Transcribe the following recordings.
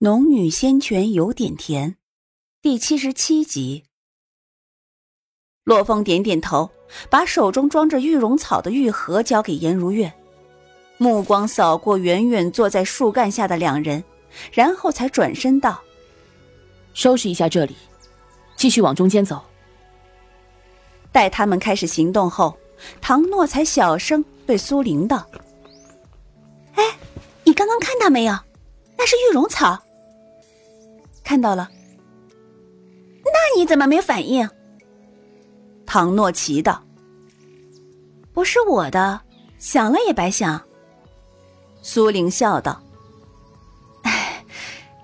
农女仙泉有点甜，第七十七集。洛风点点头，把手中装着玉容草的玉盒交给颜如月，目光扫过远远坐在树干下的两人，然后才转身道：“收拾一下这里，继续往中间走。”待他们开始行动后，唐诺才小声对苏玲道：“哎，你刚刚看到没有？那是玉容草。”看到了，那你怎么没反应？唐诺奇道：“不是我的，想了也白想。”苏玲笑道：“哎，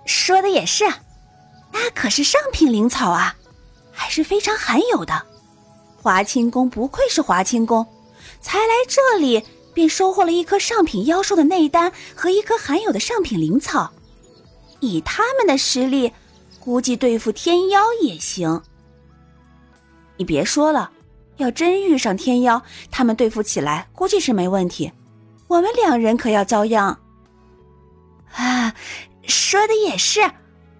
说的也是，那可是上品灵草啊，还是非常罕有的。华清宫不愧是华清宫，才来这里便收获了一颗上品妖兽的内丹和一颗罕有的上品灵草。”以他们的实力，估计对付天妖也行。你别说了，要真遇上天妖，他们对付起来估计是没问题。我们两人可要遭殃。啊，说的也是，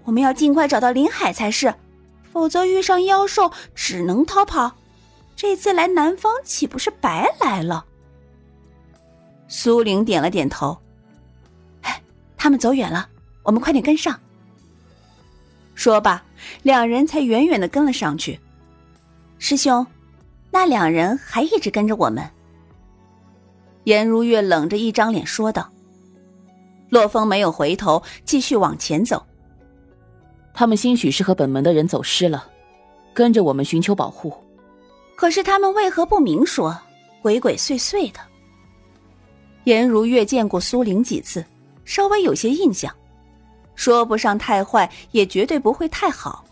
我们要尽快找到林海才是，否则遇上妖兽只能逃跑。这次来南方岂不是白来了？苏玲点了点头。哎，他们走远了。我们快点跟上。说罢，两人才远远的跟了上去。师兄，那两人还一直跟着我们。颜如月冷着一张脸说道。洛风没有回头，继续往前走。他们兴许是和本门的人走失了，跟着我们寻求保护。可是他们为何不明说？鬼鬼祟祟的。颜如月见过苏玲几次，稍微有些印象。说不上太坏，也绝对不会太好。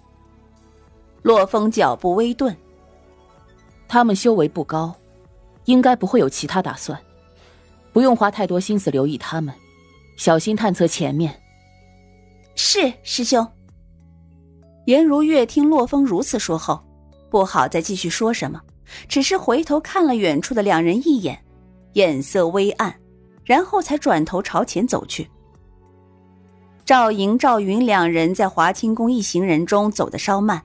洛风脚步微顿，他们修为不高，应该不会有其他打算，不用花太多心思留意他们，小心探测前面。是师兄。颜如月听洛风如此说后，不好再继续说什么，只是回头看了远处的两人一眼，眼色微暗，然后才转头朝前走去。赵莹、赵云两人在华清宫一行人中走得稍慢，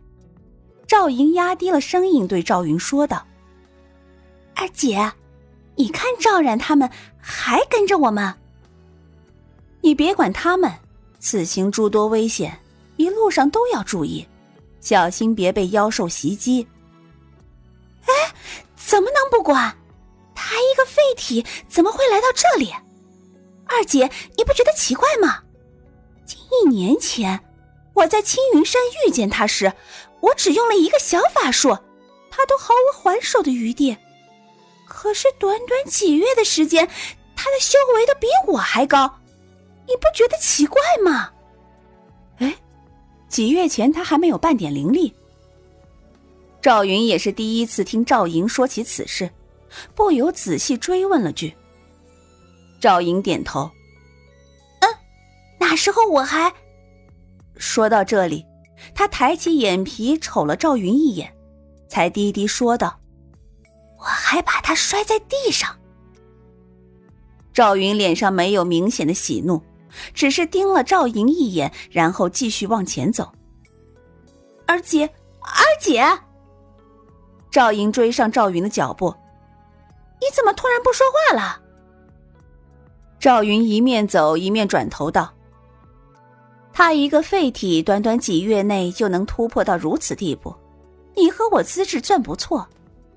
赵莹压低了声音对赵云说道：“二姐，你看赵冉他们还跟着我们。你别管他们，此行诸多危险，一路上都要注意，小心别被妖兽袭击。”哎，怎么能不管？他一个废体怎么会来到这里？二姐，你不觉得奇怪吗？近一年前，我在青云山遇见他时，我只用了一个小法术，他都毫无还手的余地。可是短短几月的时间，他的修为都比我还高，你不觉得奇怪吗？哎，几月前他还没有半点灵力。赵云也是第一次听赵莹说起此事，不由仔细追问了句。赵莹点头。时候我还……说到这里，他抬起眼皮瞅了赵云一眼，才低低说道：“我还把他摔在地上。”赵云脸上没有明显的喜怒，只是盯了赵莹一眼，然后继续往前走。二姐，二姐！赵莹追上赵云的脚步：“你怎么突然不说话了？”赵云一面走一面转头道。他一个废体，短短几月内就能突破到如此地步，你和我资质算不错，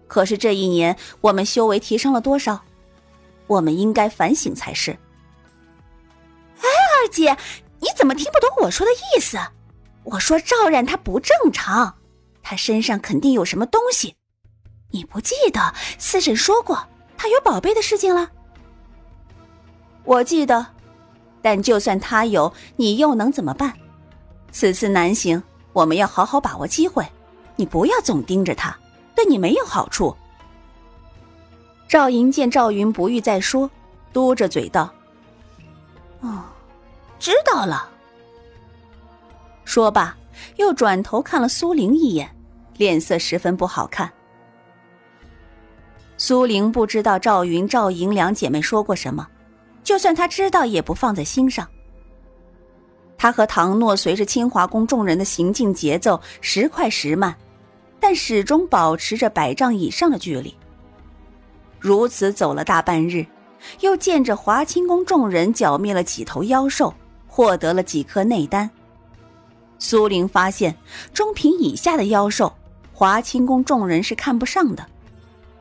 可是这一年我们修为提升了多少？我们应该反省才是。哎，二姐，你怎么听不懂我说的意思？我说赵冉他不正常，他身上肯定有什么东西。你不记得四婶说过他有宝贝的事情了？我记得。但就算他有，你又能怎么办？此次南行，我们要好好把握机会。你不要总盯着他，对你没有好处。赵莹见赵云不欲再说，嘟着嘴道：“哦，知道了。”说罢，又转头看了苏玲一眼，脸色十分不好看。苏玲不知道赵云、赵莹两姐妹说过什么。就算他知道，也不放在心上。他和唐诺随着清华宫众人的行进节奏时快时慢，但始终保持着百丈以上的距离。如此走了大半日，又见着华清宫众人剿灭了几头妖兽，获得了几颗内丹。苏玲发现中品以下的妖兽，华清宫众人是看不上的，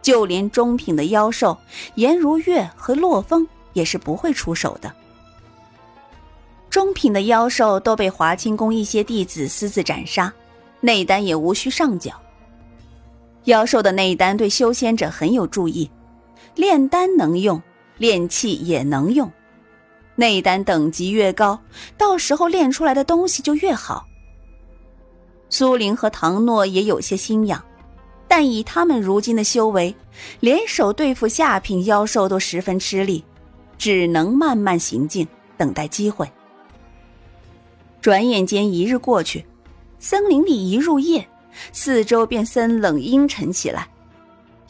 就连中品的妖兽，颜如月和洛风也是不会出手的。中品的妖兽都被华清宫一些弟子私自斩杀，内丹也无需上缴。妖兽的内丹对修仙者很有助益，炼丹能用，炼器也能用。内丹等级越高，到时候炼出来的东西就越好。苏玲和唐诺也有些心痒，但以他们如今的修为，联手对付下品妖兽都十分吃力，只能慢慢行进，等待机会。转眼间一日过去，森林里一入夜，四周便森冷阴沉起来。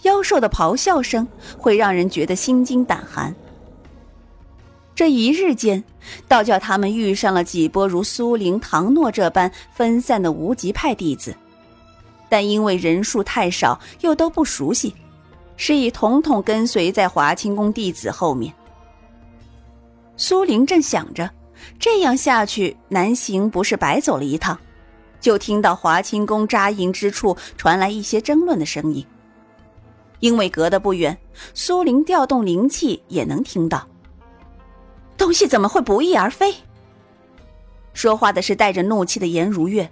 妖兽的咆哮声会让人觉得心惊胆寒。这一日间，倒叫他们遇上了几波如苏灵、唐诺这般分散的无极派弟子，但因为人数太少，又都不熟悉，是以统统跟随在华清宫弟子后面。苏玲正想着。这样下去，南行不是白走了一趟？就听到华清宫扎营之处传来一些争论的声音。因为隔得不远，苏玲调动灵气也能听到。东西怎么会不翼而飞？说话的是带着怒气的颜如月。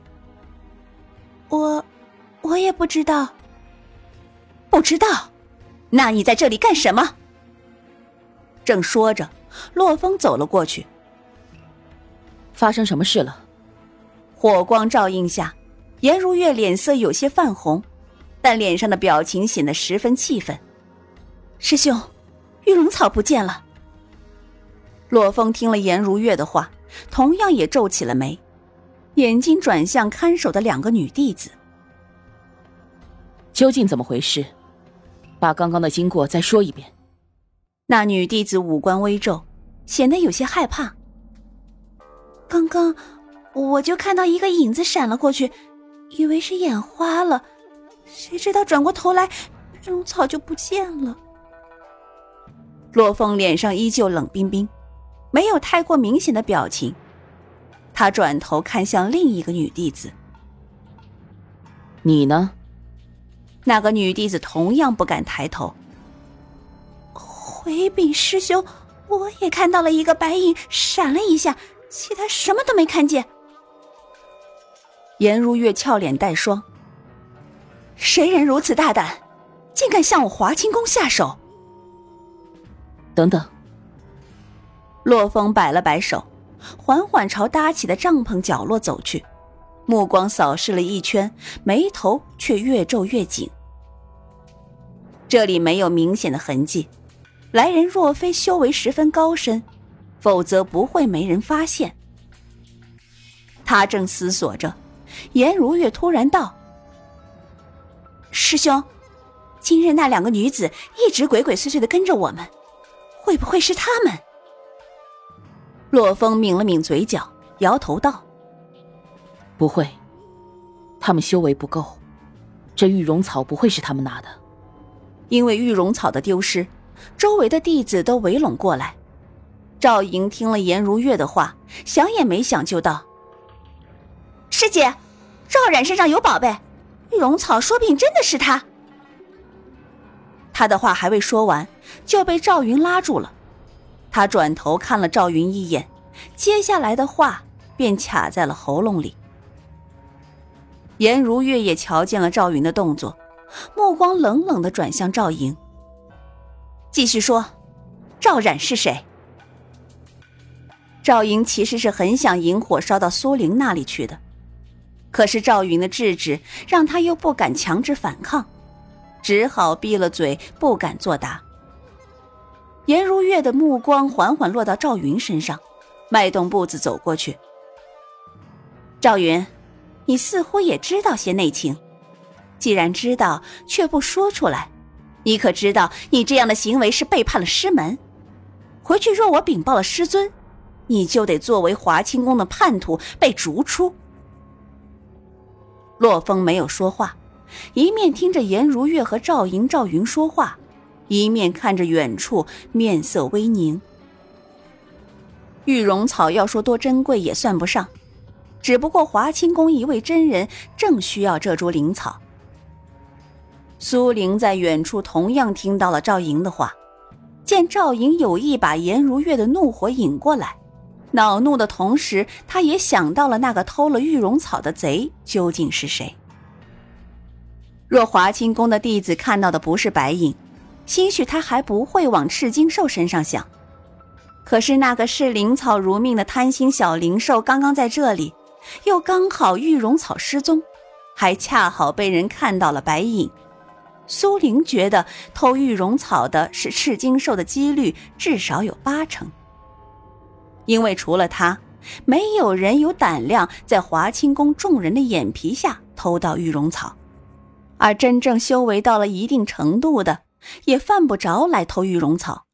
我，我也不知道。不知道？那你在这里干什么？正说着，洛风走了过去。发生什么事了？火光照映下，颜如月脸色有些泛红，但脸上的表情显得十分气愤。师兄，玉龙草不见了。洛风听了颜如月的话，同样也皱起了眉，眼睛转向看守的两个女弟子。究竟怎么回事？把刚刚的经过再说一遍。那女弟子五官微皱，显得有些害怕。刚刚，我就看到一个影子闪了过去，以为是眼花了，谁知道转过头来，玉龙草就不见了。洛风脸上依旧冷冰冰，没有太过明显的表情。他转头看向另一个女弟子：“你呢？”那个女弟子同样不敢抬头。回禀师兄，我也看到了一个白影闪了一下。其他什么都没看见。颜如月俏脸带霜。谁人如此大胆，竟敢向我华清宫下手？等等。洛风摆了摆手，缓缓朝搭起的帐篷角落走去，目光扫视了一圈，眉头却越皱越紧。这里没有明显的痕迹，来人若非修为十分高深。否则不会没人发现。他正思索着，颜如月突然道：“师兄，今日那两个女子一直鬼鬼祟祟的跟着我们，会不会是他们？”洛风抿了抿嘴角，摇头道：“不会，他们修为不够，这玉容草不会是他们拿的。因为玉容草的丢失，周围的弟子都围拢过来。”赵莹听了颜如月的话，想也没想就道：“师姐，赵冉身上有宝贝，玉龙草说不定真的是他。”他的话还未说完，就被赵云拉住了。他转头看了赵云一眼，接下来的话便卡在了喉咙里。颜如月也瞧见了赵云的动作，目光冷冷的转向赵莹，继续说：“赵冉是谁？”赵莹其实是很想引火烧到苏玲那里去的，可是赵云的制止让他又不敢强制反抗，只好闭了嘴，不敢作答。颜如月的目光缓缓落到赵云身上，迈动步子走过去。赵云，你似乎也知道些内情，既然知道却不说出来，你可知道你这样的行为是背叛了师门？回去若我禀报了师尊。你就得作为华清宫的叛徒被逐出。洛风没有说话，一面听着颜如月和赵莹、赵云说话，一面看着远处，面色微凝。玉容草要说多珍贵也算不上，只不过华清宫一位真人正需要这株灵草。苏玲在远处同样听到了赵莹的话，见赵莹有意把颜如月的怒火引过来。恼怒的同时，她也想到了那个偷了玉容草的贼究竟是谁。若华清宫的弟子看到的不是白影，兴许他还不会往赤金兽身上想。可是那个视灵草如命的贪心小灵兽刚刚在这里，又刚好玉容草失踪，还恰好被人看到了白影。苏玲觉得偷玉容草的是赤金兽的几率至少有八成。因为除了他，没有人有胆量在华清宫众人的眼皮下偷到玉容草，而真正修为到了一定程度的，也犯不着来偷玉容草。